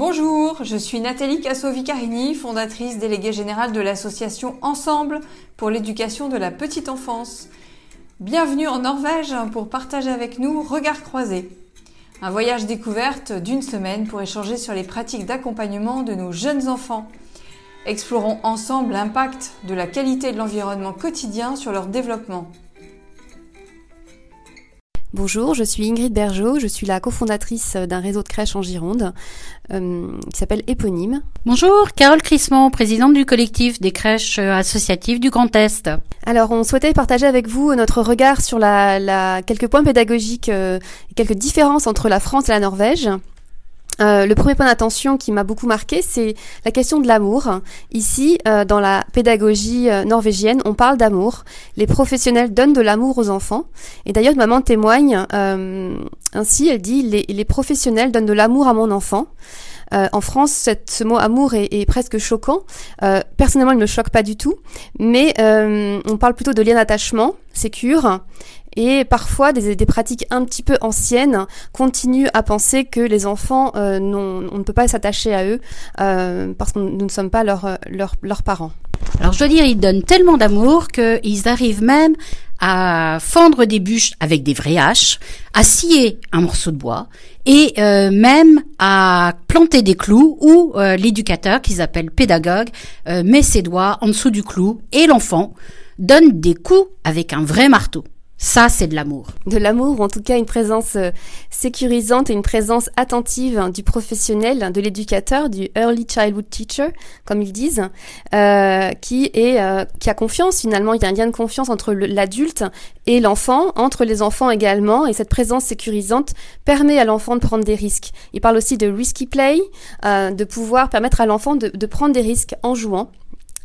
Bonjour, je suis Nathalie Casso-Vicarini, fondatrice déléguée générale de l'association Ensemble pour l'éducation de la petite enfance. Bienvenue en Norvège pour partager avec nous Regard croisé. Un voyage découverte d'une semaine pour échanger sur les pratiques d'accompagnement de nos jeunes enfants. Explorons ensemble l'impact de la qualité de l'environnement quotidien sur leur développement. Bonjour, je suis Ingrid Bergeau, je suis la cofondatrice d'un réseau de crèches en Gironde euh, qui s'appelle Éponyme. Bonjour, Carole Crissement, présidente du collectif des crèches associatives du Grand Est. Alors, on souhaitait partager avec vous notre regard sur la, la quelques points pédagogiques euh, et quelques différences entre la France et la Norvège. Euh, le premier point d'attention qui m'a beaucoup marqué, c'est la question de l'amour. Ici, euh, dans la pédagogie euh, norvégienne, on parle d'amour. Les professionnels donnent de l'amour aux enfants. Et d'ailleurs, maman témoigne ainsi, elle dit, les, professionnels donnent de l'amour à mon enfant. en France, ce mot amour est, est presque choquant. personnellement, il ne me choque pas du tout, mais on parle plutôt de lien d'attachement, sécure, et parfois, des, pratiques un petit peu anciennes continuent à penser que les enfants, euh, on ne peut pas s'attacher à eux euh, parce que nous ne sommes pas leurs leur, leurs parents. Alors je dois dire, ils donnent tellement d'amour qu'ils arrivent même à fendre des bûches avec des vraies haches, à scier un morceau de bois et euh, même à planter des clous où euh, l'éducateur, qu'ils appellent pédagogue, euh, met ses doigts en dessous du clou et l'enfant donne des coups avec un vrai marteau. Ça, c'est de l'amour. De l'amour, ou en tout cas une présence euh, sécurisante et une présence attentive du professionnel, de l'éducateur, du early childhood teacher, comme ils disent, euh, qui est euh, qui a confiance finalement. Il y a un lien de confiance entre l'adulte et l'enfant, entre les enfants également, et cette présence sécurisante permet à l'enfant de prendre des risques. Il parle aussi de risky play, euh, de pouvoir permettre à l'enfant de, de, prendre des risques en jouant.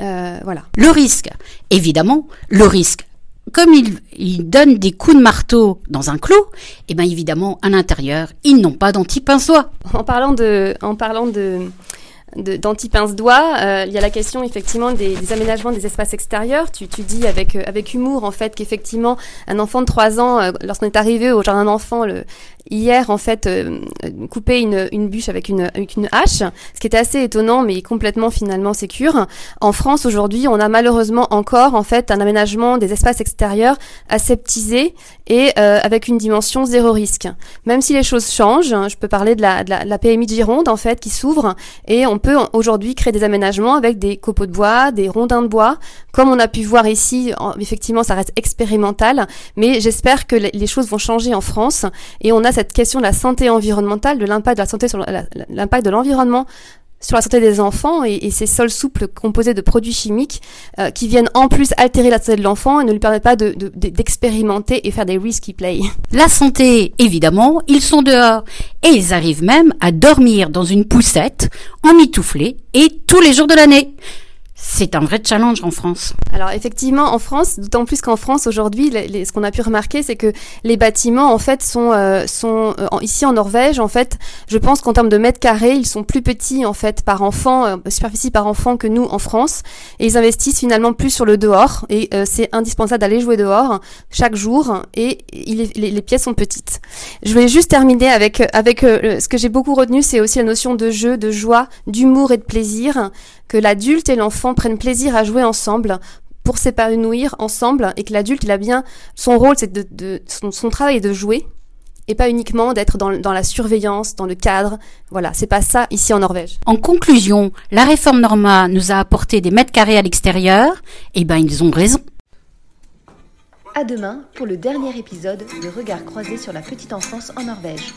Euh, voilà. Le risque, évidemment, le risque comme ils, ils, donnent des coups de marteau dans un clou, et eh bien évidemment, à l'intérieur, ils n'ont pas d'anti-pince-doigt. En parlant de, en parlant de, d'anti-pince-doigt, euh, il y a la question effectivement des, des, aménagements des espaces extérieurs. Tu, tu dis avec, euh, avec humour en fait qu'effectivement un enfant de 3 ans, euh, lorsqu'on est arrivé au jardin d'enfant, le, hier en fait euh, couper une, une bûche avec une, avec une hache, ce qui était assez étonnant mais complètement finalement sécure. En France aujourd'hui, on a malheureusement encore en fait un aménagement des espaces extérieurs aseptisé et euh, avec une dimension zéro risque. Même si les choses changent, hein, je peux parler de la, de la, la PMI de Gironde en fait qui s'ouvre et on peut aujourd'hui créer des aménagements avec des copeaux de bois, des rondins de bois, comme on a pu voir ici. effectivement, ça reste expérimental, mais j'espère que les choses vont changer en France et on a cette question de la santé environnementale, de l'impact de la santé sur l'impact de l'environnement sur la santé des enfants et, ces sols souples composés de produits chimiques euh, qui viennent en plus altérer la santé de l'enfant et ne lui permettent pas d'expérimenter de, de, et faire des risky play. La santé, évidemment, ils sont dehors et ils arrivent même à dormir dans une poussette en mitouflé et tous les jours de l'année. C'est un vrai challenge en France. Alors effectivement, en France, d'autant plus qu'en France aujourd'hui, ce qu'on a pu remarquer, c'est que les bâtiments en fait sont euh, sont euh, ici en Norvège, en fait, je pense qu'en termes de mètres carrés, ils sont plus petits en fait par enfant, euh, superficie par enfant que nous en France, et ils investissent finalement plus sur le dehors, et euh, c'est indispensable d'aller jouer dehors chaque jour, et les, les, pièces sont petites. Je voulais juste terminer avec avec ce que j'ai beaucoup retenu, c'est aussi la notion de jeu, de joie, d'humour et de plaisir que l'adulte et l'enfant prennent plaisir à jouer ensemble pour s'épanouir ensemble et que l'adulte il a bien son rôle c'est de, de son, son, travail est de jouer et pas uniquement d'être dans, dans, la surveillance, dans le cadre. Voilà, c'est pas ça ici en Norvège. En conclusion, la réforme Norma nous a apporté des mètres carrés à l'extérieur. Et eh ben, ils ont raison. À demain pour le dernier épisode de Regard croisé sur la petite enfance en Norvège.